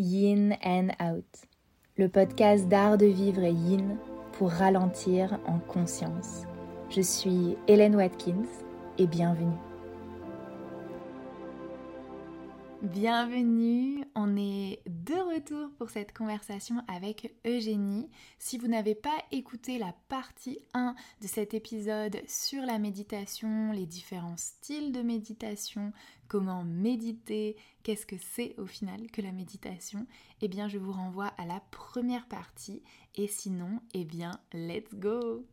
Yin and Out, le podcast d'art de vivre et yin pour ralentir en conscience. Je suis Hélène Watkins et bienvenue. Bienvenue, on est de retour pour cette conversation avec Eugénie. Si vous n'avez pas écouté la partie 1 de cet épisode sur la méditation, les différents styles de méditation, comment méditer, qu'est-ce que c'est au final que la méditation, eh bien je vous renvoie à la première partie et sinon, eh bien let's go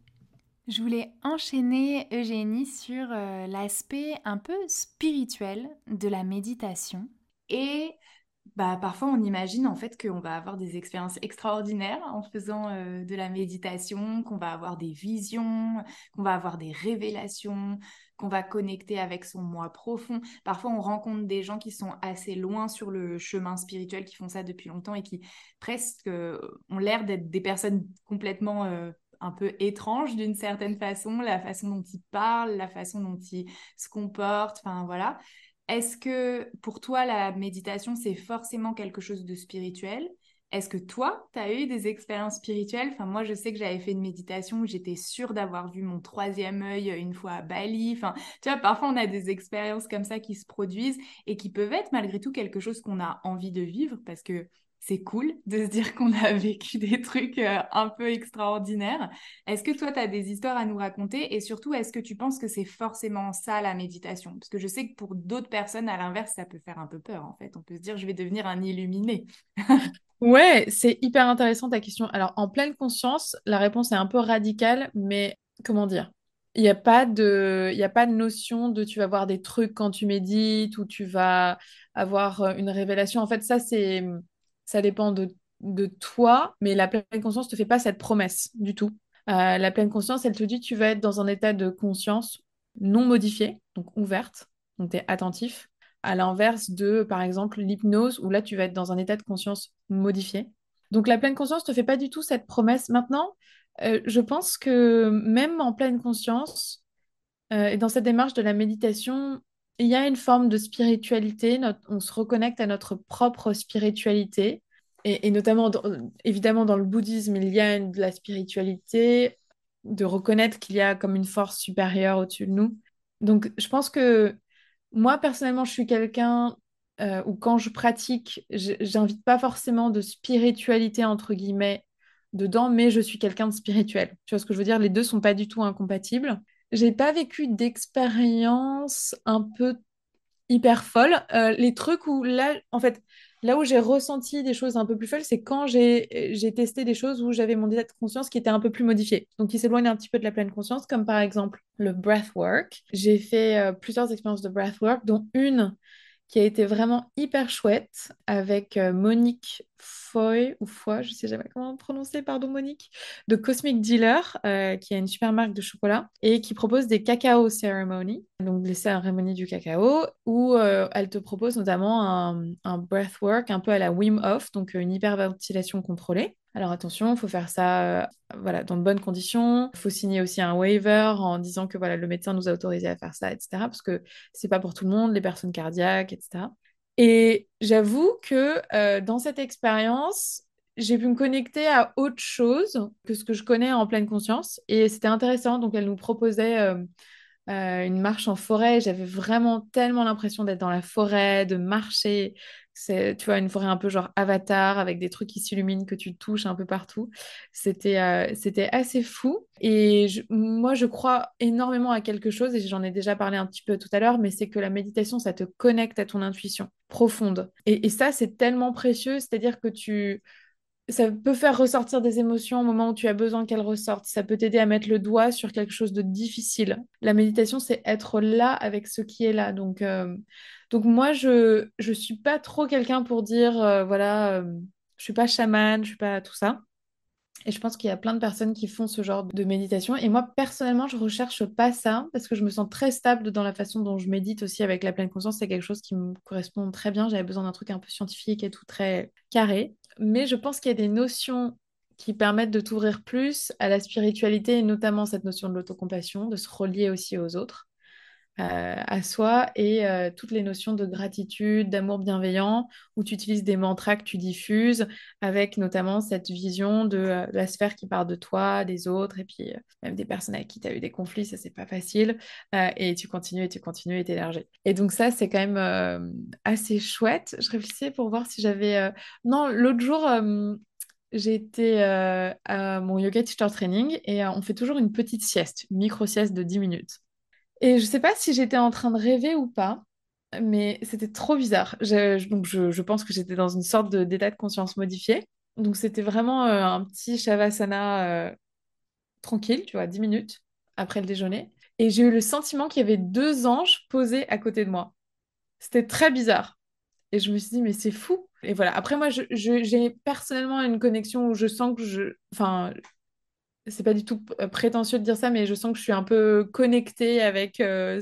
je voulais enchaîner Eugénie sur euh, l'aspect un peu spirituel de la méditation. Et bah, parfois, on imagine en fait qu'on va avoir des expériences extraordinaires en faisant euh, de la méditation, qu'on va avoir des visions, qu'on va avoir des révélations, qu'on va connecter avec son moi profond. Parfois, on rencontre des gens qui sont assez loin sur le chemin spirituel, qui font ça depuis longtemps et qui presque euh, ont l'air d'être des personnes complètement euh, un peu étranges d'une certaine façon, la façon dont ils parlent, la façon dont ils se comportent, enfin voilà. Est-ce que pour toi, la méditation, c'est forcément quelque chose de spirituel? Est-ce que toi, tu as eu des expériences spirituelles? Enfin, moi, je sais que j'avais fait une méditation où j'étais sûre d'avoir vu mon troisième œil une fois à Bali. Enfin, tu vois, parfois, on a des expériences comme ça qui se produisent et qui peuvent être malgré tout quelque chose qu'on a envie de vivre parce que c'est cool de se dire qu'on a vécu des trucs euh, un peu extraordinaires. Est-ce que toi, tu as des histoires à nous raconter? Et surtout, est-ce que tu penses que c'est forcément ça la méditation? Parce que je sais que pour d'autres personnes, à l'inverse, ça peut faire un peu peur en fait. On peut se dire, je vais devenir un illuminé. ouais, c'est hyper intéressant ta question. Alors, en pleine conscience, la réponse est un peu radicale, mais comment dire? Il n'y a pas de, il a pas de notion de tu vas voir des trucs quand tu médites ou tu vas avoir euh, une révélation. En fait, ça, c'est, ça dépend de, toi, mais la pleine conscience ne te fait pas cette promesse du tout. Euh, la pleine conscience, elle te dit tu vas être dans un état de conscience non modifié, donc ouverte, donc tu es attentif, à l'inverse de, par exemple, l'hypnose, où là, tu vas être dans un état de conscience modifié. Donc la pleine conscience ne te fait pas du tout cette promesse. Maintenant, euh, je pense que même en pleine conscience, euh, et dans cette démarche de la méditation, il y a une forme de spiritualité, on se reconnecte à notre propre spiritualité, et, notamment, évidemment, dans le bouddhisme, il y a de la spiritualité, de reconnaître qu'il y a comme une force supérieure au-dessus de nous. Donc, je pense que moi, personnellement, je suis quelqu'un euh, où quand je pratique, j'invite pas forcément de spiritualité, entre guillemets, dedans, mais je suis quelqu'un de spirituel. Tu vois ce que je veux dire? Les deux sont pas du tout incompatibles j'ai pas vécu d'expérience un peu hyper folle. Euh, les trucs où là, en fait, là où j'ai ressenti des choses un peu plus folles, c'est quand j'ai testé des choses où j'avais mon état de conscience qui était un peu plus modifié, donc qui s'éloigne un petit peu de la pleine conscience, comme par exemple le breathwork. J'ai fait euh, plusieurs expériences de breathwork, dont une qui a été vraiment hyper chouette avec euh, Monique Foy ou Foy, je sais jamais comment prononcer, pardon Monique, de Cosmic Dealer, euh, qui a une super marque de chocolat et qui propose des cacao ceremonies, donc les cérémonies du cacao, où euh, elle te propose notamment un, un breathwork un peu à la Wim Hof, donc une hyperventilation contrôlée. Alors attention, il faut faire ça euh, voilà, dans de bonnes conditions. Il faut signer aussi un waiver en disant que voilà, le médecin nous a autorisé à faire ça, etc. Parce que c'est pas pour tout le monde, les personnes cardiaques, etc. Et j'avoue que euh, dans cette expérience, j'ai pu me connecter à autre chose que ce que je connais en pleine conscience. Et c'était intéressant. Donc elle nous proposait euh, une marche en forêt. J'avais vraiment tellement l'impression d'être dans la forêt, de marcher, c'est, tu vois, une forêt un peu genre avatar avec des trucs qui s'illuminent, que tu touches un peu partout. C'était euh, c'était assez fou. Et moi, je crois énormément à quelque chose, et j'en ai déjà parlé un petit peu tout à l'heure, mais c'est que la méditation, ça te connecte à ton intuition profonde. Et, et ça, c'est tellement précieux, c'est-à-dire que tu ça peut faire ressortir des émotions au moment où tu as besoin qu'elles ressortent. Ça peut t'aider à mettre le doigt sur quelque chose de difficile. La méditation, c'est être là avec ce qui est là. Donc, euh, donc moi, je je suis pas trop quelqu'un pour dire, euh, voilà, euh, je suis pas chamane, je suis pas tout ça. Et je pense qu'il y a plein de personnes qui font ce genre de méditation. Et moi, personnellement, je recherche pas ça parce que je me sens très stable dans la façon dont je médite aussi avec la pleine conscience. C'est quelque chose qui me correspond très bien. J'avais besoin d'un truc un peu scientifique et tout très carré. Mais je pense qu'il y a des notions qui permettent de t'ouvrir plus à la spiritualité et notamment cette notion de l'autocompassion, de se relier aussi aux autres. À soi et toutes les notions de gratitude, d'amour bienveillant, où tu utilises des mantras que tu diffuses, avec notamment cette vision de la sphère qui part de toi, des autres, et puis même des personnes avec qui tu as eu des conflits, ça c'est pas facile, et tu continues et tu continues et t'élargis. Et donc ça c'est quand même assez chouette. Je réfléchissais pour voir si j'avais... Non, l'autre jour été à mon yoga teacher training et on fait toujours une petite sieste, une micro-sieste de 10 minutes. Et je sais pas si j'étais en train de rêver ou pas, mais c'était trop bizarre. donc je, pense que j'étais dans une sorte d'état de, conscience modifié. Donc c'était vraiment euh, un petit shavasana euh, tranquille, tu vois, 10 minutes après le déjeuner. Et j'ai eu le sentiment qu'il y avait deux anges posés à côté de moi. C'était très bizarre. Et je me suis dit, mais c'est fou. Et voilà. Après, moi, j'ai personnellement une connexion où je sens que je. Enfin, c'est pas du tout euh, prétentieux de dire ça, mais je sens que je suis un peu connectée avec euh,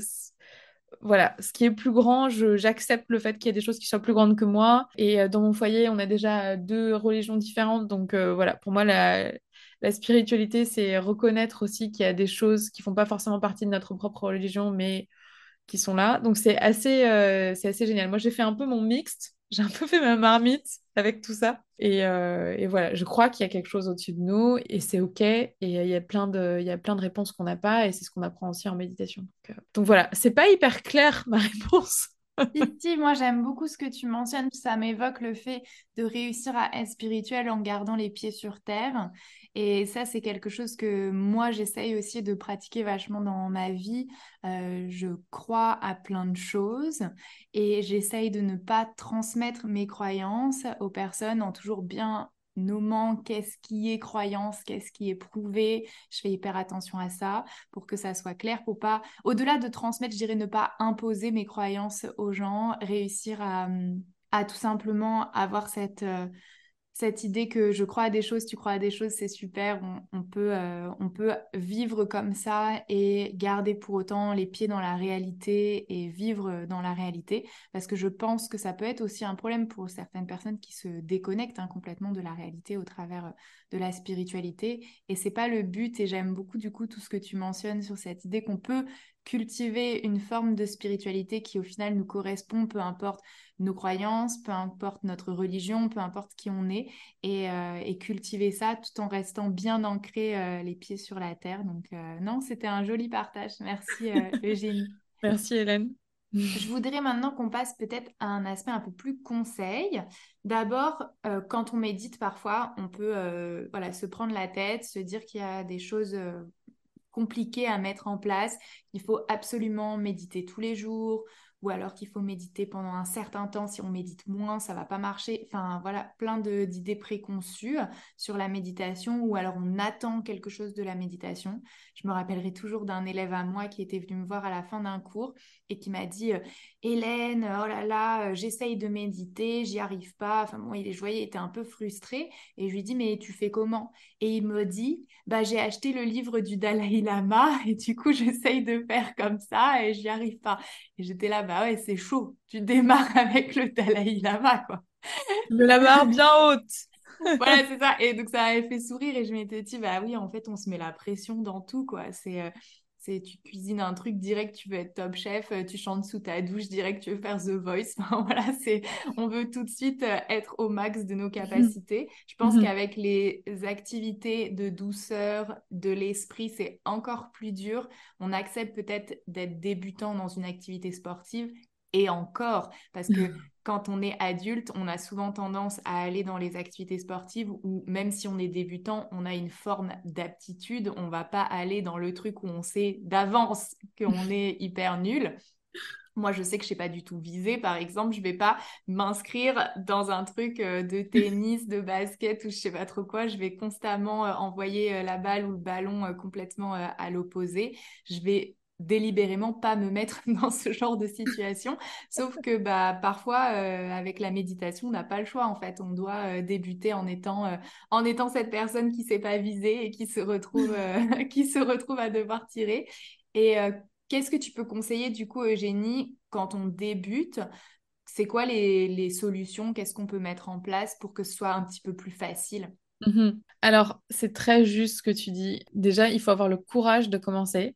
voilà, ce qui est plus grand, j'accepte le fait qu'il y ait des choses qui soient plus grandes que moi. Et euh, dans mon foyer, on a déjà deux religions différentes. Donc voilà, pour moi, la, spiritualité, c'est reconnaître aussi qu'il y a des choses qui font pas forcément partie de notre propre religion, mais qui sont là. Donc c'est assez, c'est assez génial. Moi, j'ai fait un peu mon mixte. J'ai un peu fait ma marmite avec tout ça. Euh, et, voilà, je crois qu'il y a quelque chose au-dessus de nous et c'est OK. Et il y a plein de, il y a plein de réponses qu'on n'a pas et c'est ce qu'on apprend aussi en méditation. Donc, euh, donc voilà, c'est pas hyper clair ma réponse. Si, moi j'aime beaucoup ce que tu mentionnes. Ça m'évoque le fait de réussir à être spirituel en gardant les pieds sur terre. Et ça, c'est quelque chose que moi j'essaye aussi de pratiquer vachement dans ma vie. Euh, je crois à plein de choses et j'essaye de ne pas transmettre mes croyances aux personnes en toujours bien nommant qu'est-ce qui est croyance, qu'est-ce qui est prouvé. Je fais hyper attention à ça pour que ça soit clair, pour pas, au-delà de transmettre, je dirais ne pas imposer mes croyances aux gens, réussir à, tout simplement avoir cette, euh, cette idée que je crois à des choses, tu crois à des choses, c'est super. On, peut, euh, on peut vivre comme ça et garder pour autant les pieds dans la réalité et vivre dans la réalité. Parce que je pense que ça peut être aussi un problème pour certaines personnes qui se déconnectent hein, complètement de la réalité au travers de la spiritualité. Et c'est pas le but. Et j'aime beaucoup du coup tout ce que tu mentionnes sur cette idée qu'on peut cultiver une forme de spiritualité qui au final nous correspond, peu importe nos croyances, peu importe notre religion, peu importe qui on est, et, euh, cultiver ça tout en restant bien ancré euh, les pieds sur la terre. Donc euh, non, c'était un joli partage. Merci Eugénie. Merci Hélène. Je voudrais maintenant qu'on passe peut-être à un aspect un peu plus conseil. D'abord, quand on médite parfois, on peut voilà, se prendre la tête, se dire qu'il y a des choses compliquées à mettre en place. Il faut absolument méditer tous les jours, ou alors qu'il faut méditer pendant un certain temps. Si on médite moins, ça va pas marcher. Enfin, voilà, plein d'idées préconçues sur la méditation, ou alors on attend quelque chose de la méditation. Je me rappellerai toujours d'un élève à moi qui était venu me voir à la fin d'un cours et qui m'a dit euh, Hélène, oh là là, euh, j'essaye de méditer, j'y arrive pas. Enfin, bon, il est joyeux, il était un peu frustré. Et je lui dis Mais tu fais comment? Et il me dit Bah, j'ai acheté le livre du Dalai Lama et du coup, j'essaye de faire comme ça et j'y arrive pas. Et j'étais là, bah ouais, c'est chaud. Tu démarres avec le Dalai Lama, quoi. La barre bien haute. voilà, c'est ça. Et donc, ça m'avait fait sourire et je m'étais dit, bah oui, en fait, on se met la pression dans tout, quoi. C'est. C'est tu cuisines un truc direct, tu veux être top chef, euh, tu chantes sous ta douche direct, tu veux faire The Voice. Enfin, voilà, c'est on veut tout de suite euh, être au max de nos capacités. Je pense mhm. qu'avec les activités de douceur de l'esprit, c'est encore plus dur. On accepte peut-être d'être débutant dans une activité sportive et encore parce que quand on est adulte, on a souvent tendance à aller dans les activités sportives où même si on est débutant, on a une forme d'aptitude. On va pas aller dans le truc où on sait d'avance qu'on est hyper nul. Moi, je sais que je sais pas du tout viser, par exemple, je vais pas m'inscrire dans un truc euh, de tennis, de basket ou je sais pas trop quoi. Je vais constamment euh, envoyer euh, la balle ou le ballon complètement à l'opposé. Je vais délibérément pas me mettre dans ce genre de situation. Sauf que bah, parfois, euh, avec la méditation, on n'a pas le choix. En fait, on doit euh, débuter en étant, euh, en étant cette personne qui ne s'est pas visée et qui se, retrouve, qui se retrouve à devoir tirer. Et qu'est-ce que tu peux conseiller du coup, Eugénie, quand on débute? C'est quoi les, les solutions? Qu'est-ce qu'on peut mettre en place pour que ce soit un petit peu plus facile? Mmh Alors, c'est très juste ce que tu dis. Déjà, il faut avoir le courage de commencer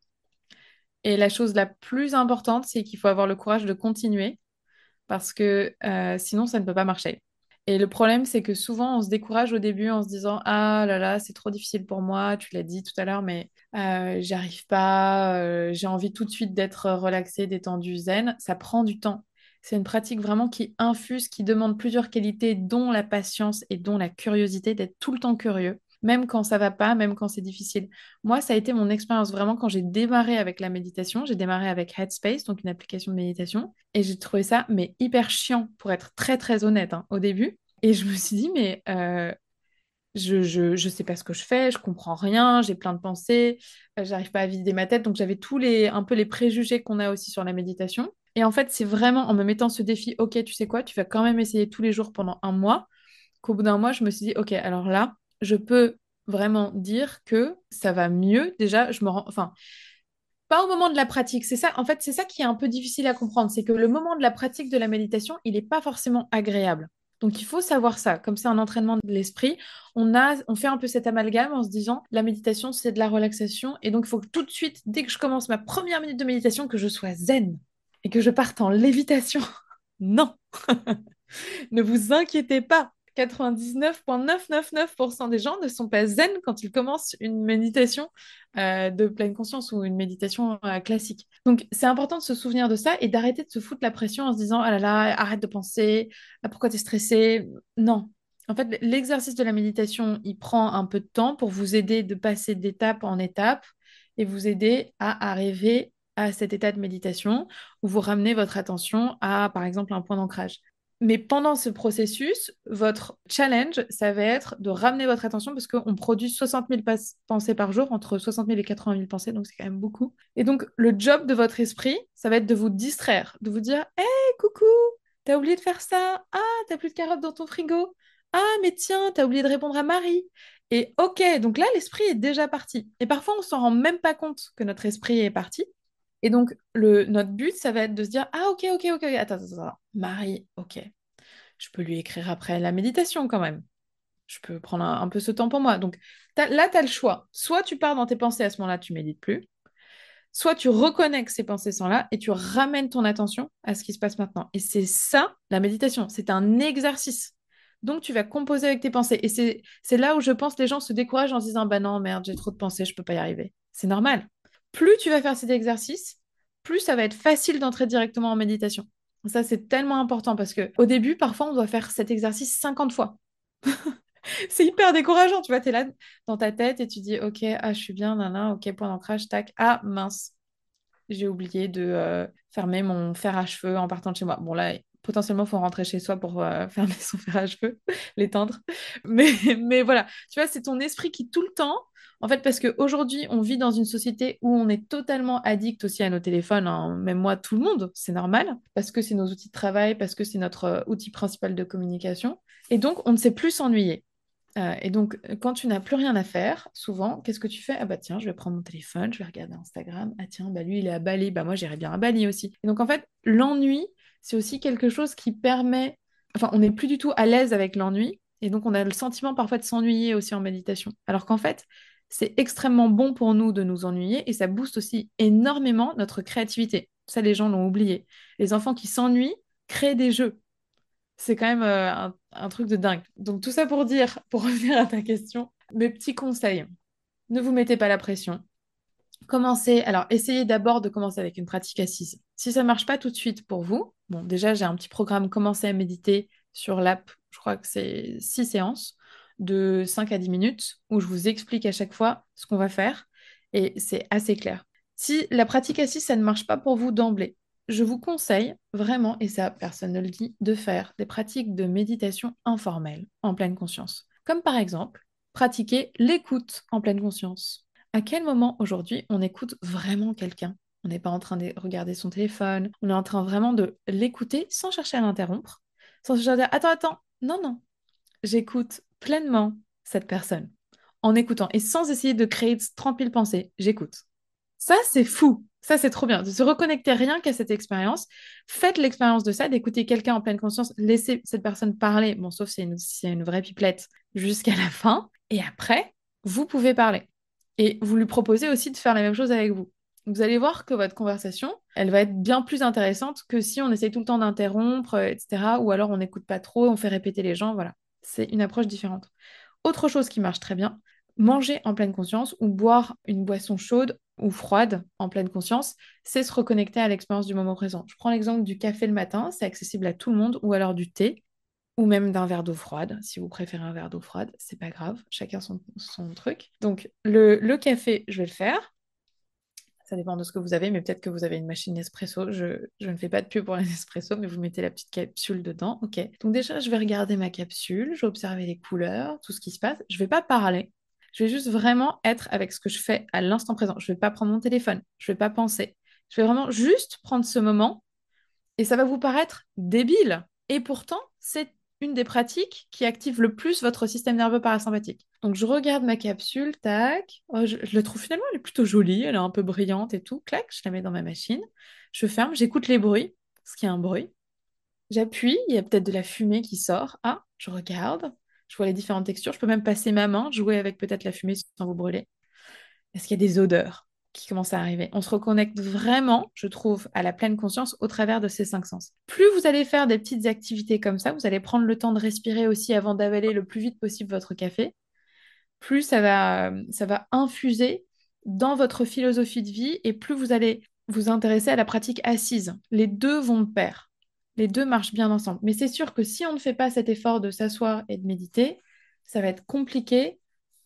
Et la chose la plus importante, c'est qu'il faut avoir le courage de continuer parce que euh, sinon, ça ne peut pas marcher. Et le problème, c'est que souvent, on se décourage au début en se disant Ah là là, c'est trop difficile pour moi, tu l'as dit tout à l'heure, mais euh, j'y arrive pas, euh, j'ai envie tout de suite d'être relaxée, détendue, zen. Ça prend du temps. C'est une pratique vraiment qui infuse, qui demande plusieurs qualités, dont la patience et dont la curiosité, d'être tout le temps curieux même quand ça va pas, même quand c'est difficile. Moi, ça a été mon expérience vraiment quand j'ai démarré avec la méditation. J'ai démarré avec Headspace, donc une application de méditation, et j'ai trouvé ça mais hyper chiant pour être très très honnête hein, au début. Et je me suis dit mais euh, je, je, je sais pas ce que je fais, je comprends rien, j'ai plein de pensées, euh, j'arrive pas à vider ma tête, donc j'avais tous les un peu les préjugés qu'on a aussi sur la méditation. Et en fait, c'est vraiment en me mettant ce défi, ok, tu sais quoi, tu vas quand même essayer tous les jours pendant un mois, qu'au bout d'un mois, je me suis dit, ok, alors là, je peux vraiment dire que ça va mieux. Déjà, je me rends. Enfin, pas au moment de la pratique. C'est ça, en fait, c'est ça qui est un peu difficile à comprendre. C'est que le moment de la pratique de la méditation, il n'est pas forcément agréable. Donc, il faut savoir ça. Comme c'est un entraînement de l'esprit, on, a, on fait un peu cet amalgame en se disant la méditation, c'est de la relaxation. Et donc, il faut que tout de suite, dès que je commence ma première minute de méditation, que je sois zen et que je parte en lévitation. non Ne vous inquiétez pas. 99,999% des gens ne sont pas zen quand ils commencent une méditation euh, de pleine conscience ou une méditation euh, classique. Donc, c'est important de se souvenir de ça et d'arrêter de se foutre la pression en se disant Ah là là, arrête de penser, ah, pourquoi tu es stressé? Non. En fait, l'exercice de la méditation, il prend un peu de temps pour vous aider de passer d'étape en étape et vous aider à arriver à cet état de méditation où vous ramenez votre attention à, par exemple, un point d'ancrage. Mais pendant ce processus, votre challenge, ça va être de ramener votre attention parce qu'on produit 60 000 pensées par jour, entre 60 000 et 80 000 pensées, donc c'est quand même beaucoup. Et donc, le job de votre esprit, ça va être de vous distraire, de vous dire Hé, coucou, t'as oublié de faire ça Ah, t'as plus de carottes dans ton frigo Ah, mais tiens, t'as oublié de répondre à Marie Et ok, donc là, l'esprit est déjà parti. Et parfois, on s'en rend même pas compte que notre esprit est parti. Et donc, notre but, ça va être de se dire Ah, ok, ok, ok, attends, attends, attends. Marie, ok. Je peux lui écrire après la méditation quand même. Je peux prendre un, peu ce temps pour moi. Donc, là, tu as le choix. Soit tu pars dans tes pensées à ce moment-là, tu médites plus. Soit tu reconnais que ces pensées sont là et tu ramènes ton attention à ce qui se passe maintenant. Et c'est ça, la méditation. C'est un exercice. Donc, tu vas composer avec tes pensées. Et c'est là où je pense les gens se découragent en se disant Bah non, merde, j'ai trop de pensées, je ne peux pas y arriver. C'est normal plus tu vas faire cet exercice, plus ça va être facile d'entrer directement en méditation. Ça, c'est tellement important parce que au début, parfois, on doit faire cet exercice 50 fois. c'est hyper décourageant, tu vois, tu es là dans ta tête et tu dis, ok, ah, je suis bien, nana, ok, point d'ancrage, tac, ah, mince, j'ai oublié de euh, fermer mon fer à cheveux en partant de chez moi. Bon, là, potentiellement, il faut rentrer chez soi pour euh, fermer son fer à cheveux, l'éteindre. Mais, mais voilà, tu vois, c'est ton esprit qui, tout le temps, en fait, parce qu'aujourd'hui, on vit dans une société où on est totalement addict aussi à nos téléphones, hein. même moi, tout le monde, c'est normal, parce que c'est nos outils de travail, parce que c'est notre euh, outil principal de communication. Et donc, on ne sait plus s'ennuyer. Euh, et donc, quand tu n'as plus rien à faire, souvent, qu'est-ce que tu fais? Ah bah tiens, je vais prendre mon téléphone, je vais regarder Instagram. Ah tiens, bah lui, il est à Bali, bah moi, j'irai bien à Bali aussi. Et donc, en fait, l'ennui, c'est aussi quelque chose qui permet... Enfin, on n'est plus du tout à l'aise avec l'ennui. Et donc, on a le sentiment parfois de s'ennuyer aussi en méditation. Alors qu'en fait, c'est extrêmement bon pour nous de nous ennuyer et ça booste aussi énormément notre créativité. Ça, les gens l'ont oublié. Les enfants qui s'ennuient créent des jeux. C'est quand même euh, un, truc de dingue. Donc tout ça pour dire, pour revenir à ta question, mes petits conseils. Ne vous mettez pas la pression. Commencez, alors essayez d'abord de commencer avec une pratique assise. Si ça ne marche pas tout de suite pour vous, déjà j'ai un petit programme Commencez à méditer sur l'app, je crois que c'est six séances de 5 à 10 minutes où je vous explique à chaque fois ce qu'on va faire et c'est assez clair. Si la pratique assise, ça ne marche pas pour vous d'emblée, je vous conseille vraiment, et ça personne ne le dit, de faire des pratiques de méditation informelle en pleine conscience. Comme par exemple, pratiquer l'écoute en pleine conscience. À quel moment aujourd'hui on écoute vraiment quelqu'un? On n'est pas en train de regarder son téléphone, on est en train vraiment de l'écouter sans chercher à l'interrompre, sans chercher à dire attends, attends, non, non, j'écoute pleinement cette personne en écoutant et sans essayer de créer 30 000 pensées. J'écoute. Ça, c'est fou. Ça, c'est trop bien. De se reconnecter rien qu'à cette expérience. Faites l'expérience de ça, d'écouter quelqu'un en pleine conscience. Laissez cette personne parler. Bon, sauf si c'est une, une vraie pipelette jusqu'à la fin. Et après, vous pouvez parler. Et vous lui proposez aussi de faire la même chose avec vous. Vous allez voir que votre conversation, elle va être bien plus intéressante que si on essaye tout le temps d'interrompre, etc. Ou alors on n'écoute pas trop, on fait répéter les gens. Voilà, c'est une approche différente. Autre chose qui marche très bien, manger en pleine conscience ou boire une boisson chaude ou froide en pleine conscience, c'est se reconnecter à l'expérience du moment présent. Je prends l'exemple du café le matin, c'est accessible à tout le monde, ou alors du thé, ou même d'un verre d'eau froide. Si vous préférez un verre d'eau froide, c'est pas grave, chacun son, son truc. Donc le, le café, je vais le faire. Ça dépend de ce que vous avez, mais peut-être que vous avez une machine Nespresso. Je, je ne fais pas de pub pour les Nespresso, mais vous mettez la petite capsule dedans. Ok. Donc déjà, je vais regarder ma capsule, je vais observer les couleurs, tout ce qui se passe. Je ne vais pas parler. Je vais juste vraiment être avec ce que je fais à l'instant présent. Je ne vais pas prendre mon téléphone. Je ne vais pas penser. Je vais vraiment juste prendre ce moment. Et ça va vous paraître débile. Et pourtant, c'est une des pratiques qui active le plus votre système nerveux parasympathique. Donc je regarde ma capsule, tac. Oh, je, la trouve finalement, elle est plutôt jolie, elle est un peu brillante et tout. Clac, je la mets dans ma machine. Je ferme, j'écoute les bruits, ce qui est un bruit. J'appuie, il y a peut-être de la fumée qui sort. Ah, je regarde, je vois les différentes textures. Je peux même passer ma main, jouer avec peut-être la fumée sans vous brûler. Est-ce qu'il y a des odeurs? Qui commencent à arriver. On se reconnecte vraiment, je trouve, à la pleine conscience au travers de ces cinq sens. Plus vous allez faire des petites activités comme ça, vous allez prendre le temps de respirer aussi avant d'avaler le plus vite possible votre café, plus ça va, ça va infuser dans votre philosophie de vie et plus vous allez vous intéresser à la pratique assise. Les deux vont de pair. Les deux marchent bien ensemble. Mais c'est sûr que si on ne fait pas cet effort de s'asseoir et de méditer, ça va être compliqué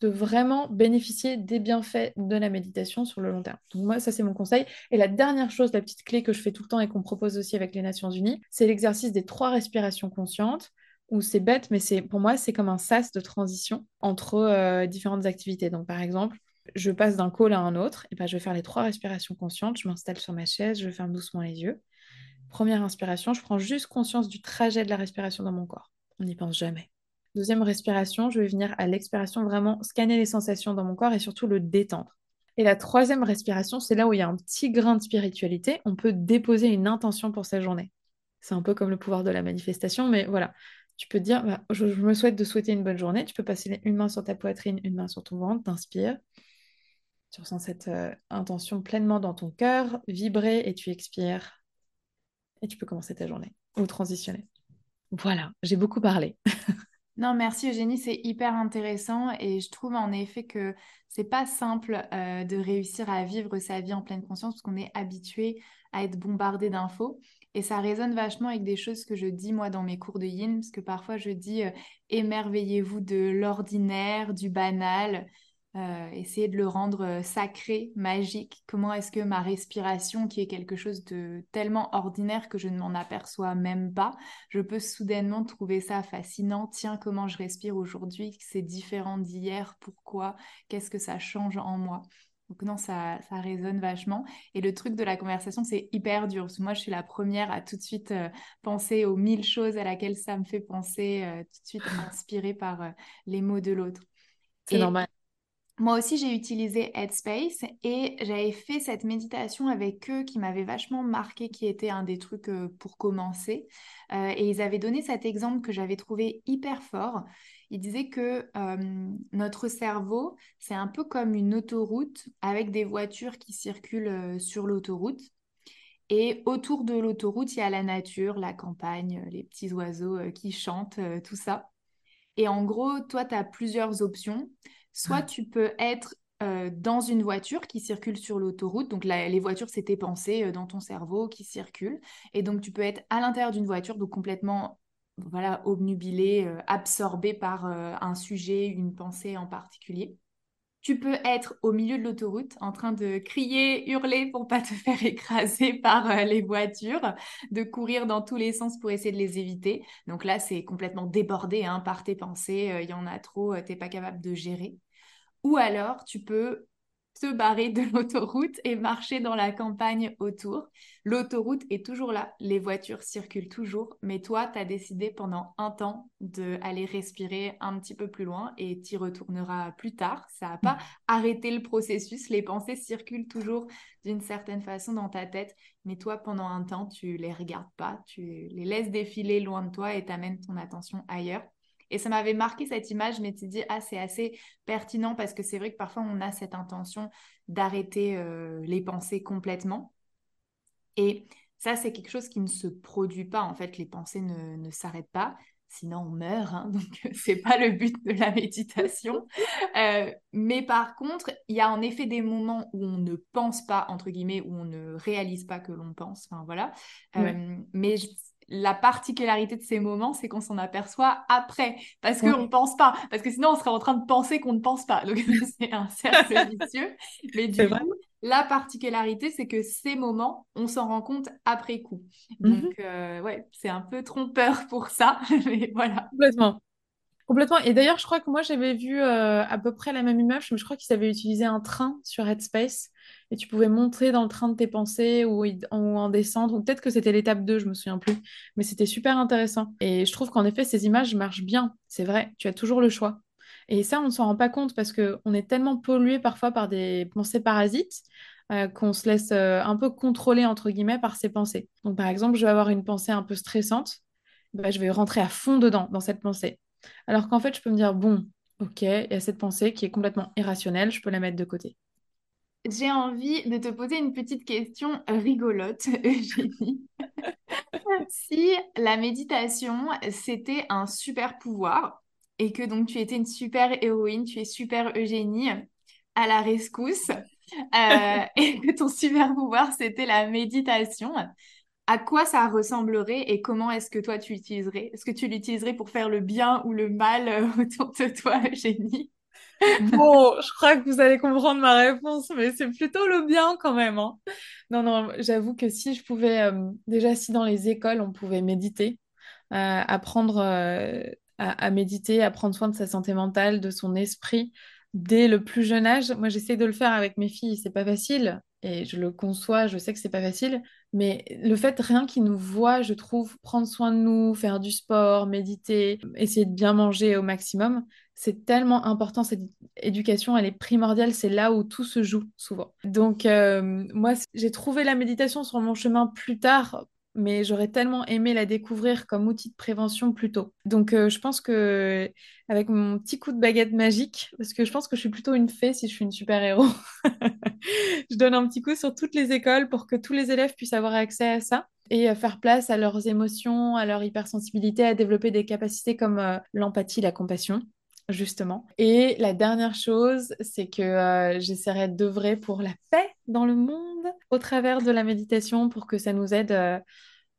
de vraiment bénéficier des bienfaits de la méditation sur le long terme. Donc moi, ça c'est mon conseil. Et la dernière chose, la petite clé que je fais tout le temps et qu'on propose aussi avec les Nations Unies, c'est l'exercice des trois respirations conscientes où c'est bête, mais c'est pour moi, c'est comme un sas de transition entre euh, différentes activités. Donc, par exemple, je passe d'un call à un autre, et ben, je vais faire les trois respirations conscientes, je m'installe sur ma chaise, je ferme doucement les yeux. Première inspiration, je prends juste conscience du trajet de la respiration dans mon corps. On n'y pense jamais. Deuxième respiration, je vais venir à l'expiration vraiment scanner les sensations dans mon corps et surtout le détendre. Et la troisième respiration, c'est là où il y a un petit grain de spiritualité. On peut déposer une intention pour sa journée. C'est un peu comme le pouvoir de la manifestation, mais voilà. Tu peux dire, bah, je, me souhaite de souhaiter une bonne journée. Tu peux passer une main sur ta poitrine, une main sur ton ventre, t'inspires. Tu ressens cette euh, intention pleinement dans ton cœur, vibrer et tu expires. Et tu peux commencer ta journée ou transitionner. Voilà, j'ai beaucoup parlé. Non, merci Eugénie, c'est hyper intéressant et je trouve en effet que c'est pas simple euh, de réussir à vivre sa vie en pleine conscience parce qu'on est habitué à être bombardé d'infos et ça résonne vachement avec des choses que je dis moi dans mes cours de yin parce que parfois je dis euh, émerveillez-vous de l'ordinaire, du banal, euh, essayer de le rendre euh, sacré, magique. Comment est-ce que ma respiration, qui est quelque chose de tellement ordinaire que je ne m'en aperçois même pas, je peux soudainement trouver ça fascinant. Tiens, comment je respire aujourd'hui, c'est différent d'hier, pourquoi, qu'est-ce que ça change en moi? Donc non, ça, ça résonne vachement. Et le truc de la conversation, c'est hyper dur. Parce que moi, je suis la première à tout de suite euh, penser aux mille choses à laquelle ça me fait penser, tout de suite inspirée par les mots de l'autre. C'est normal. Moi aussi, j'ai utilisé Headspace et j'avais fait cette méditation avec eux qui m'avait vachement marqué, qui était un des trucs euh, pour commencer. Euh, et ils avaient donné cet exemple que j'avais trouvé hyper fort. Ils disaient que euh, notre cerveau, c'est un peu comme une autoroute avec des voitures qui circulent sur l'autoroute. Et autour de l'autoroute, il y a la nature, la campagne, les petits oiseaux qui chantent, tout ça. Et en gros, toi, tu as plusieurs options. Soit tu peux être euh, dans une voiture qui circule sur l'autoroute. Donc les voitures, c'est tes pensées euh, dans ton cerveau qui circulent. Et donc tu peux être à l'intérieur d'une voiture, donc complètement voilà, obnubilé, euh, absorbé par un sujet, une pensée en particulier. Tu peux être au milieu de l'autoroute en train de crier, hurler pour pas te faire écraser par les voitures, de courir dans tous les sens pour essayer de les éviter. Donc là, c'est complètement débordé hein, par tes pensées. Il y en a trop, tu n'es pas capable de gérer. Ou alors, tu peux te barrer de l'autoroute et marcher dans la campagne autour. L'autoroute est toujours là, les voitures circulent toujours, mais toi, tu as décidé pendant un temps d'aller respirer un petit peu plus loin et tu y retourneras plus tard. Ça n'a pas arrêté le processus, les pensées circulent toujours d'une certaine façon dans ta tête, mais toi, pendant un temps, tu les regardes pas, tu les laisses défiler loin de toi et t'amènes ton attention ailleurs. Et ça m'avait marqué cette image, je m'étais dit, ah, c'est assez pertinent parce que c'est vrai que parfois on a cette intention d'arrêter euh, les pensées complètement. Et ça, c'est quelque chose qui ne se produit pas. En fait, les pensées ne, ne s'arrêtent pas sinon on meurt, hein, donc c'est pas le but de la méditation. Euh, mais par contre, il y a en effet des moments où on ne pense pas, entre guillemets, où on ne réalise pas que l'on pense, enfin voilà. Euh, mais la particularité de ces moments, c'est qu'on s'en aperçoit après, parce qu'on ne pense pas, parce que sinon on serait en train de penser qu'on ne pense pas. Donc c'est un cercle vicieux. Mais du coup, la particularité, c'est que ces moments, on s'en rend compte après coup. Donc, mhm. euh, ouais, c'est un peu trompeur pour ça, mais voilà. Complètement. Complètement. Et d'ailleurs, je crois que moi, j'avais vu euh, à peu près la même image, mais je crois qu'ils avaient utilisé un train sur Headspace et tu pouvais monter dans le train de tes pensées ou, en descendre, ou peut-être que c'était l'étape 2, je me souviens plus, mais c'était super intéressant. Et je trouve qu'en effet, ces images marchent bien, c'est vrai, tu as toujours le choix. Et ça, on ne s'en rend pas compte parce qu'on est tellement pollué parfois par des pensées parasites euh, qu'on se laisse euh, un peu contrôler, entre guillemets, par ces pensées. Donc, par exemple, je vais avoir une pensée un peu stressante, bah, je vais rentrer à fond dedans, dans cette pensée. Alors qu'en fait, je peux me dire, bon, ok, il y a cette pensée qui est complètement irrationnelle, je peux la mettre de côté. J'ai envie de te poser une petite question rigolote, Eugénie. si la méditation, c'était un super pouvoir, et que donc tu étais une super héroïne, tu es super Eugénie à la rescousse, euh, et que ton super pouvoir c'était la méditation, à quoi ça ressemblerait et comment est-ce que toi tu l'utiliserais? Est-ce que tu l'utiliserais pour faire le bien ou le mal euh, autour de toi, Eugénie? Bon, je crois que vous allez comprendre ma réponse, mais c'est plutôt le bien quand même. Hein. Non, non, j'avoue que si je pouvais, euh, déjà si dans les écoles on pouvait méditer, apprendre à, méditer, à prendre soin de sa santé mentale, de son esprit dès le plus jeune âge. Moi, j'essaie de le faire avec mes filles, c'est pas facile et je le conçois, je sais que c'est pas facile, mais le fait rien qu'ils nous voient, je trouve, prendre soin de nous, faire du sport, méditer, essayer de bien manger au maximum, c'est tellement important. Cette éducation, elle est primordiale, c'est là où tout se joue souvent. Donc, euh, moi, j'ai trouvé la méditation sur mon chemin plus tard mais j'aurais tellement aimé la découvrir comme outil de prévention plus tôt. Donc euh, je pense que avec mon petit coup de baguette magique, parce que je pense que je suis plutôt une fée si je suis une super-héros, je donne un petit coup sur toutes les écoles pour que tous les élèves puissent avoir accès à ça et faire place à leurs émotions, à leur hypersensibilité, à développer des capacités comme euh, l'empathie, la compassion justement. Et la dernière chose, c'est que euh, j'essaierai d'œuvrer pour la paix dans le monde au travers de la méditation pour que ça nous aide euh,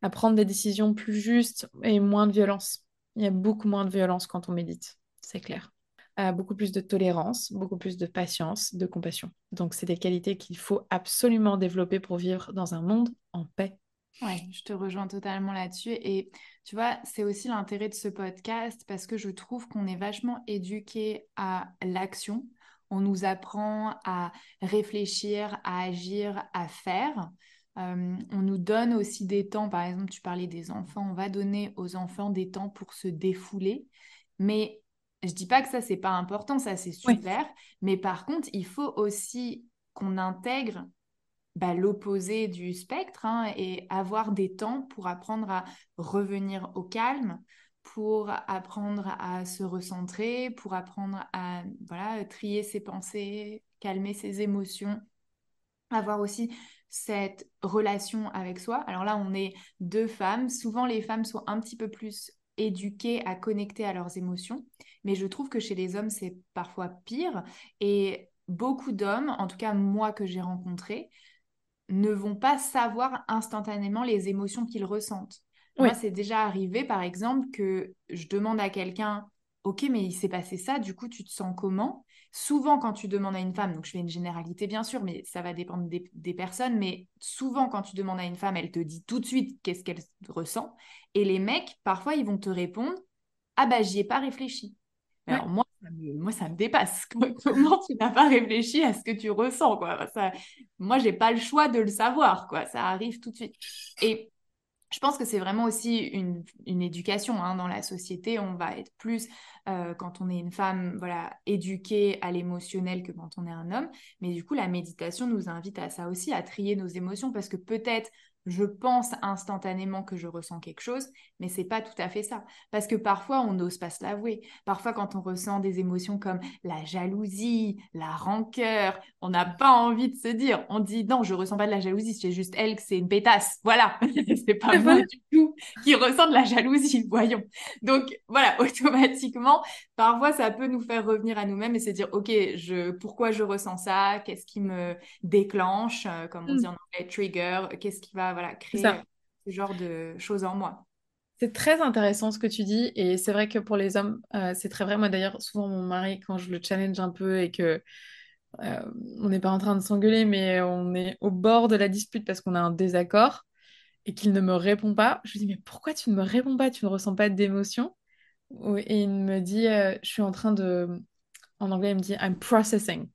à prendre des décisions plus justes et moins de violence. Il y a beaucoup moins de violence quand on médite, c'est clair. Euh, beaucoup plus de tolérance, beaucoup plus de patience, de compassion. Donc, c'est des qualités qu'il faut absolument développer pour vivre dans un monde en paix. Ouais, je te rejoins totalement là-dessus. Et tu vois, c'est aussi l'intérêt de ce podcast parce que je trouve qu'on est vachement éduqué à l'action. On nous apprend à réfléchir, à agir, à faire. Euh, on nous donne aussi des temps, par exemple, tu parlais des enfants, on va donner aux enfants des temps pour se défouler. Mais je dis pas que ça, c'est pas important, ça, c'est super. Mais par contre, il faut aussi qu'on intègre bah, l'opposé du spectre hein, et avoir des temps pour apprendre à revenir au calme, pour apprendre à se recentrer, pour apprendre à voilà, trier ses pensées, calmer ses émotions, avoir aussi cette relation avec soi. Alors là, on est deux femmes. Souvent, les femmes sont un petit peu plus éduquées à connecter à leurs émotions, mais je trouve que chez les hommes, c'est parfois pire. Et beaucoup d'hommes, en tout cas moi que j'ai rencontrés, ne vont pas savoir instantanément les émotions qu'ils ressentent. Moi, c'est déjà arrivé, par exemple, que je demande à quelqu'un, OK, mais il s'est passé ça, du coup, tu te sens comment? Souvent, quand tu demandes à une femme, donc je fais une généralité bien sûr, mais ça va dépendre des, personnes, mais souvent, quand tu demandes à une femme, elle te dit tout de suite qu'est-ce qu'elle ressent. Et les mecs, parfois, ils vont te répondre, ah bah, j'y ai pas réfléchi. Alors moi, ça me, moi, ça me dépasse. Comment tu n'as pas réfléchi à ce que tu ressens, quoi? Ça, Moi, j'ai pas le choix de le savoir, quoi. Ça arrive tout de suite. Et je pense que c'est vraiment aussi une, une éducation hein, dans la société. On va être plus, euh, quand on est une femme, voilà, éduquée à l'émotionnel que quand on est un homme. Mais du coup, la méditation nous invite à ça aussi, à trier nos émotions, parce que peut-être je pense instantanément que je ressens quelque chose, mais c'est pas tout à fait ça. Parce que parfois, on n'ose pas se l'avouer. Parfois, quand on ressent des émotions comme la jalousie, la rancœur, on n'a pas envie de se dire. On dit non, je ressens pas de la jalousie, c'est juste elle que c'est une pétasse. Voilà, c'est pas moi du tout qui ressent de la jalousie, voyons. Donc voilà, automatiquement, parfois, ça peut nous faire revenir à nous-mêmes et se dire, ok, je, pourquoi je ressens ça? Qu'est-ce qui me déclenche? Euh, Comme on dit mm. en anglais, trigger. Qu'est-ce qui va voilà, créer ce genre de choses en moi c'est très intéressant ce que tu dis et c'est vrai que pour les hommes, euh, c'est très vrai. Moi d'ailleurs, souvent mon mari, quand je le challenge un peu et que euh, on n'est pas en train de s'engueuler, mais on est au bord de la dispute parce qu'on a un désaccord et qu'il ne me répond pas, je lui dis mais pourquoi tu ne me réponds pas? Tu ne ressens pas d'émotion? Et il me dit, euh, je suis en train de, en anglais il me dit I'm processing.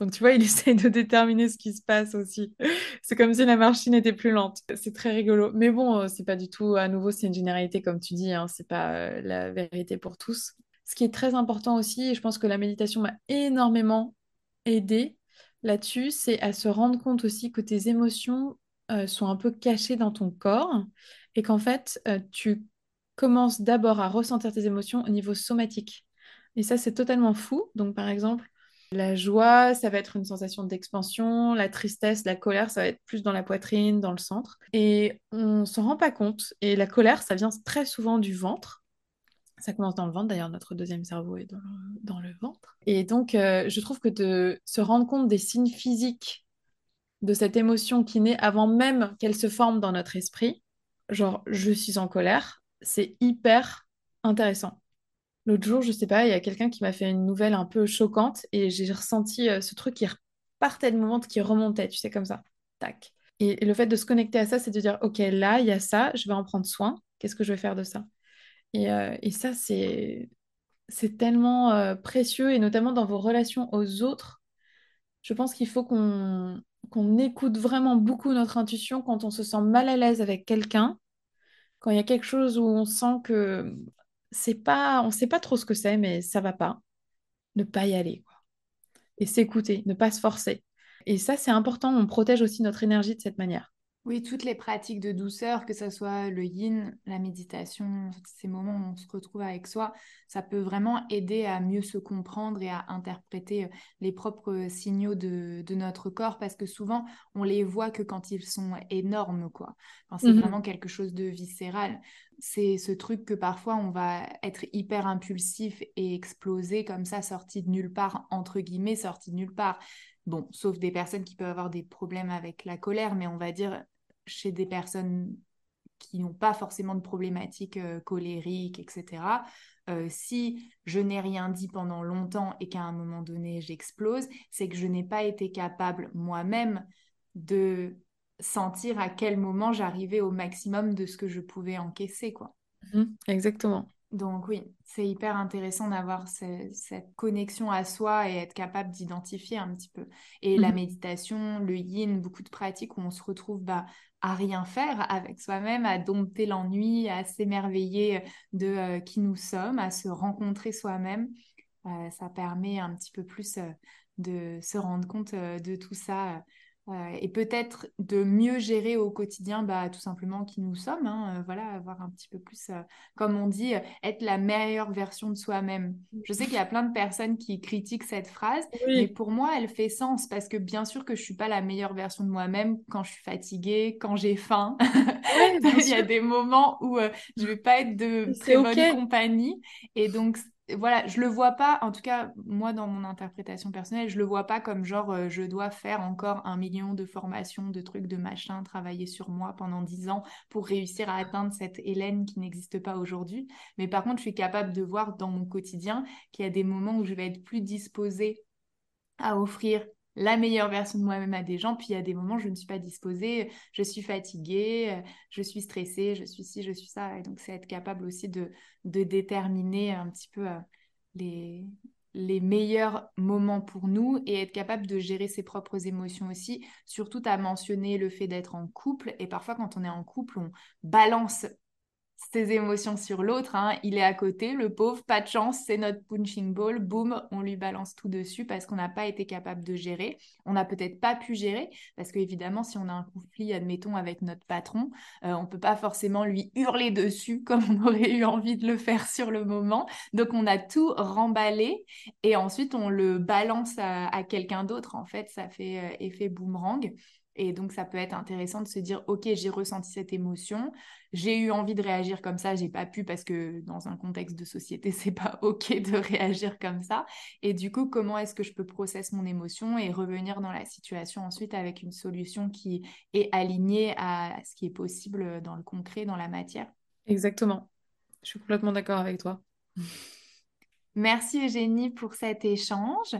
Donc, tu vois, il essaye de déterminer ce qui se passe aussi. C'est comme si la machine était plus lente. C'est très rigolo. Mais bon, euh, c'est pas du tout, à nouveau, c'est une généralité, comme tu dis, hein, c'est pas euh, la vérité pour tous. Ce qui est très important aussi, et je pense que la méditation m'a énormément aidé là-dessus, c'est à se rendre compte aussi que tes émotions euh, sont un peu cachées dans ton corps et qu'en fait, tu commences d'abord à ressentir tes émotions au niveau somatique. Et ça, c'est totalement fou. Donc, par exemple, la joie, ça va être une sensation d'expansion. La tristesse, la colère, ça va être plus dans la poitrine, dans le centre. Et on s'en rend pas compte. Et la colère, ça vient très souvent du ventre. Ça commence dans le ventre, d'ailleurs, notre deuxième cerveau est dans le, ventre. Et donc, euh, je trouve que de se rendre compte des signes physiques de cette émotion qui naît avant même qu'elle se forme dans notre esprit, genre je suis en colère, c'est hyper intéressant. L'autre jour, je sais pas, il y a quelqu'un qui m'a fait une nouvelle un peu choquante et j'ai ressenti euh, ce truc qui repartait de mon qui remontait, tu sais, comme ça. Tac. Et, le fait de se connecter à ça, c'est de dire, OK, là, il y a ça, je vais en prendre soin. Qu'est-ce que je vais faire de ça? Et, euh, et, ça, c'est, c'est tellement euh, précieux, et notamment dans vos relations aux autres. Je pense qu'il faut qu'on, qu'on écoute vraiment beaucoup notre intuition quand on se sent mal à l'aise avec quelqu'un, quand il y a quelque chose où on sent que c'est pas, on sait pas trop ce que c'est, mais ça va pas. Ne pas y aller, quoi. Et s'écouter, ne pas se forcer. Et ça, c'est important. On protège aussi notre énergie de cette manière. Oui, toutes les pratiques de douceur, que ce soit le yin, la méditation, ces moments où on se retrouve avec soi, ça peut vraiment aider à mieux se comprendre et à interpréter euh, les propres signaux de, notre corps parce que souvent, on les voit que quand ils sont énormes, quoi. C'est mmh vraiment quelque chose de viscéral. C'est ce truc que parfois on va être hyper impulsif et exploser comme ça, sorti de nulle part, entre guillemets, sorti de nulle part. Bon, sauf des personnes qui peuvent avoir des problèmes avec la colère, mais on va dire chez des personnes qui n'ont pas forcément de problématiques euh, colériques, etc. Euh, si je n'ai rien dit pendant longtemps et qu'à un moment donné j'explose, c'est que je n'ai pas été capable moi-même de sentir à quel moment j'arrivais au maximum de ce que je pouvais encaisser, quoi. Mmh, exactement. Donc oui, c'est hyper intéressant d'avoir cette connexion à soi et être capable d'identifier un petit peu. Et la mmh méditation, le yin, beaucoup de pratiques où on se retrouve bah, à rien faire avec soi-même, à dompter l'ennui, à s'émerveiller de euh, qui nous sommes, à se rencontrer soi-même. Euh, ça permet un petit peu plus euh, de se rendre compte de tout ça et peut-être de mieux gérer au quotidien bah, tout simplement qui nous sommes. Hein, euh, voilà, avoir un petit peu plus, euh, comme on dit, euh, être la meilleure version de soi-même. Je sais qu'il y a plein de personnes qui critiquent cette phrase, mais pour moi, elle fait sens parce que bien sûr que je suis pas la meilleure version de moi-même quand je suis fatiguée, quand j'ai faim. Il y a des moments où je vais pas être de très bonne compagnie. Et donc, voilà, je le vois pas, en tout cas, moi, dans mon interprétation personnelle, je le vois pas comme genre, euh, je dois faire encore un million de formations, de trucs, de machin, travailler sur moi pendant dix ans pour réussir à atteindre cette Hélène qui n'existe pas aujourd'hui. Mais par contre, je suis capable de voir dans mon quotidien qu'il y a des moments où je vais être plus disposée à offrir la meilleure version de moi-même à des gens, puis il y a des moments où je ne suis pas disposée, je suis fatiguée, euh, je suis stressée, je suis ci, je suis ça. Et donc, c'est être capable aussi de, de déterminer un petit peu euh, les, les meilleurs moments pour nous et être capable de gérer ses propres émotions aussi. Surtout, à mentionner le fait d'être en couple. Et parfois, quand on est en couple, on balance ses émotions sur l'autre. Hein. Il est à côté, le pauvre, pas de chance, c'est notre punching ball. Boum, on lui balance tout dessus parce qu'on n'a pas été capable de gérer. On n'a peut-être pas pu gérer parce qu'évidemment, si on a un conflit, admettons, avec notre patron, euh, on ne peut pas forcément lui hurler dessus comme on aurait eu envie de le faire sur le moment. Donc, on a tout remballé et ensuite, on le balance à, quelqu'un d'autre. En fait, ça fait euh, effet boomerang. Et donc, ça peut être intéressant de se dire, OK, j'ai ressenti cette émotion, j'ai eu envie de réagir comme ça, j'ai pas pu parce que dans un contexte de société, c'est pas OK de réagir comme ça. Et du coup, comment est-ce que je peux processer mon émotion et revenir dans la situation ensuite avec une solution qui est alignée à ce qui est possible dans le concret, dans la matière? Exactement. Je suis complètement d'accord avec toi. Merci Eugénie pour cet échange.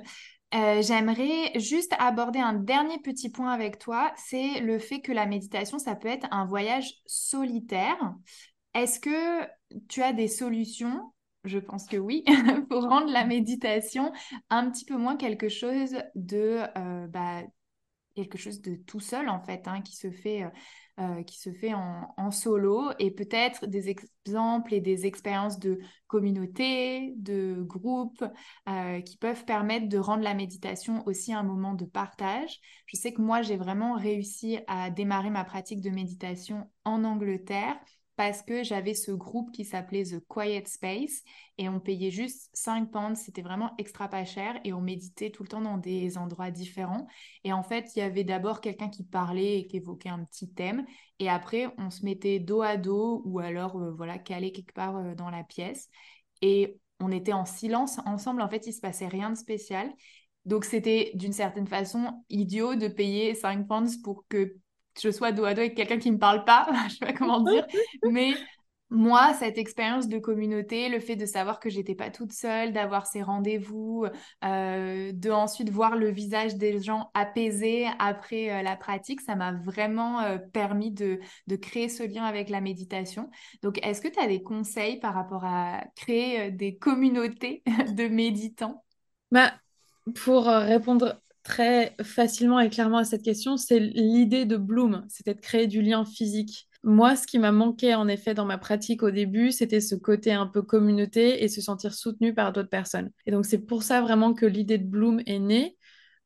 Euh, j'aimerais juste aborder un dernier petit point avec toi, c'est le fait que la méditation, ça peut être un voyage solitaire. Est-ce que tu as des solutions? Je pense que oui, pour rendre la méditation un petit peu moins quelque chose de, euh, bah, quelque chose de tout seul en fait, hein, qui se fait, euh, euh, qui se fait en, solo et peut-être des exemples et des expériences de communauté, de groupe euh, qui peuvent permettre de rendre la méditation aussi un moment de partage. Je sais que moi j'ai vraiment réussi à démarrer ma pratique de méditation en Angleterre parce que j'avais ce groupe qui s'appelait The Quiet Space et on payait juste 5 pounds, c'était vraiment extra pas cher et on méditait tout le temps dans des endroits différents. Et en fait, il y avait d'abord quelqu'un qui parlait et qui évoquait un petit thème et après on se mettait dos à dos ou alors euh, voilà, calé quelque part euh, dans la pièce et on était en silence ensemble, en fait, il se passait rien de spécial. Donc c'était d'une certaine façon idiot de payer 5 pounds pour que je sois dos à dos avec quelqu'un qui ne me parle pas, je sais pas comment dire, mais moi, cette expérience de communauté, le fait de savoir que j'étais pas toute seule, d'avoir ces rendez-vous, euh, de ensuite voir le visage des gens apaisés après euh, la pratique, ça m'a vraiment euh, permis de, de, créer ce lien avec la méditation. Donc, est-ce que tu as des conseils par rapport à créer des communautés de méditants? Bah, Pour répondre très facilement et clairement à cette question, c'est l'idée de Bloom, c'était de créer du lien physique. Moi, ce qui m'a manqué en effet dans ma pratique au début, c'était ce côté un peu communauté et se sentir soutenu par d'autres personnes. Et donc c'est pour ça vraiment que l'idée de Bloom est née.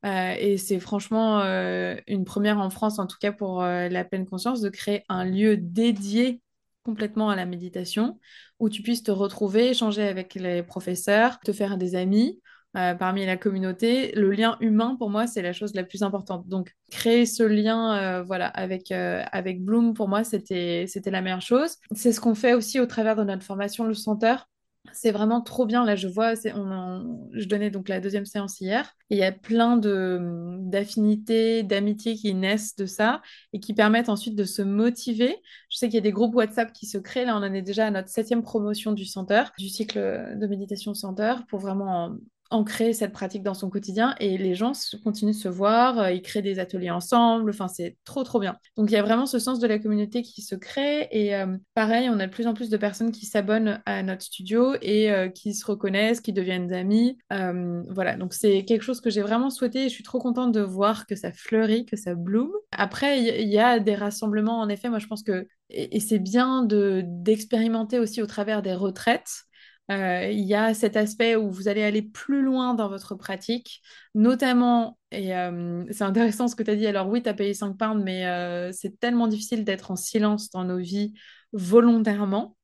Euh, et c'est franchement euh, une première en France, en tout cas pour euh, la pleine conscience, de créer un lieu dédié complètement à la méditation, où tu puisses te retrouver, échanger avec les professeurs, te faire des amis, euh, parmi la communauté, le lien humain, pour moi, c'est la chose la plus importante. Donc, créer ce lien euh, voilà, avec, euh, avec Bloom, pour moi, c'était la meilleure chose. C'est ce qu'on fait aussi au travers de notre formation Le Senteur. C'est vraiment trop bien. Là, je vois, on, je donnais donc la deuxième séance hier. il y a plein d'affinités, d'amitiés qui naissent de ça et qui permettent ensuite de se motiver. Je sais qu'il y a des groupes WhatsApp qui se créent. Là, on en est déjà à notre septième promotion du Senteur, du cycle de méditation Senteur, pour vraiment ancrer cette pratique dans son quotidien et les gens continuent de se voir, euh, ils créent des ateliers ensemble, enfin c'est trop trop bien. Donc il y a vraiment ce sens de la communauté qui se crée et euh, pareil, on a de plus en plus de personnes qui s'abonnent à notre studio et euh, qui se reconnaissent, qui deviennent amis. voilà, donc c'est quelque chose que j'ai vraiment souhaité et je suis trop contente de voir que ça fleurit, que ça bloom. Après, il y, a des rassemblements, en effet, moi je pense que, et c'est bien de d'expérimenter aussi au travers des retraites. Euh, il y a cet aspect où vous allez aller plus loin dans votre pratique, notamment, et euh, c'est intéressant ce que tu as dit, alors oui, tu as payé 5 pounds, mais euh, c'est tellement difficile d'être en silence dans nos vies volontairement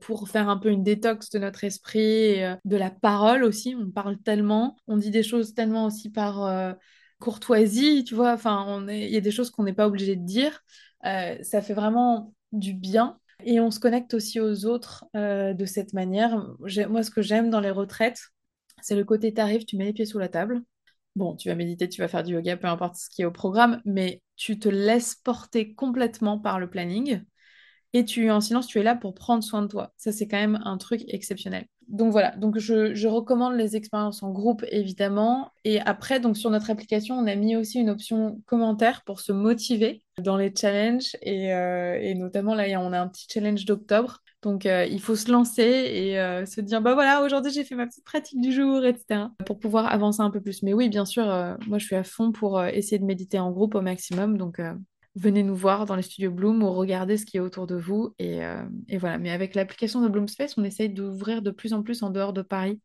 pour faire un peu une détox de notre esprit, de la parole aussi, on parle tellement, on dit des choses tellement aussi par courtoisie, tu vois, enfin, il y a des choses qu'on n'est pas obligé de dire, ça fait vraiment du bien et on se connecte aussi aux autres euh, de cette manière. Moi, ce que j'aime dans les retraites, c'est le côté tarif, tu mets les pieds sous la table. Bon, tu vas méditer, tu vas faire du yoga, peu importe ce qui est au programme, mais tu te laisses porter complètement par le planning et tu en silence, tu es là pour prendre soin de toi. Ça, c'est quand même un truc exceptionnel donc voilà, donc je, recommande les expériences en groupe évidemment. Et après, donc sur notre application, on a mis aussi une option commentaire pour se motiver dans les challenges. Et, euh, notamment là, on a un petit challenge d'octobre. Donc euh, il faut se lancer et euh, se dire, bah voilà, aujourd'hui j'ai fait ma petite pratique du jour, etc. Pour pouvoir avancer un peu plus. Mais oui, bien sûr, moi je suis à fond pour essayer de méditer en groupe au maximum. Donc venez nous voir dans les studios Bloom ou regardez ce qui est autour de vous. Et, et voilà. Mais avec l'application de Bloom Space, on essaye d'ouvrir de plus en plus en dehors de Paris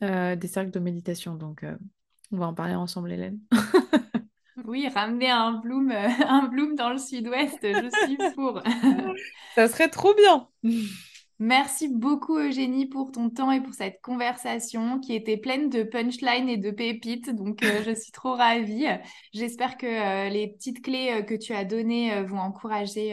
des cercles de méditation. Donc, on va en parler ensemble, Hélène. Oui, ramener un bloom, un bloom dans le sud-ouest, je suis pour. Ça serait trop bien. Merci beaucoup Eugénie pour ton temps et pour cette conversation qui était pleine de punchlines et de pépites. Donc euh, je suis trop ravie. J'espère que euh, les petites clés euh, que tu as données vont encourager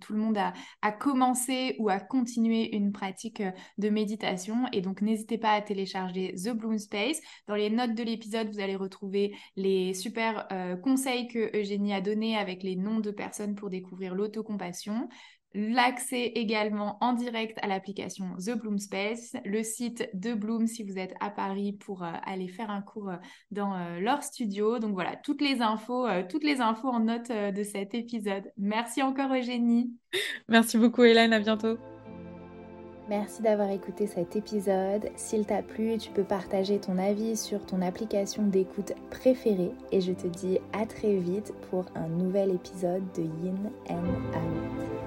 tout le monde à, à, commencer ou à continuer une pratique de méditation. Et donc n'hésitez pas à télécharger The Bloom Space. Dans les notes de l'épisode, vous allez retrouver les super conseils que Eugénie a donnés avec les noms de personnes pour découvrir l'autocompassion l'accès également en direct à l'application The Bloom Space, le site de Bloom si vous êtes à Paris pour euh, aller faire un cours euh, dans euh, leur studio. Donc voilà, toutes les infos, toutes les infos en note de cet épisode. Merci encore Eugénie. Merci beaucoup Hélène, à bientôt. Merci d'avoir écouté cet épisode. S'il t'a plu, tu peux partager ton avis sur ton application d'écoute préférée et je te dis à très vite pour un nouvel épisode de Yin and Out.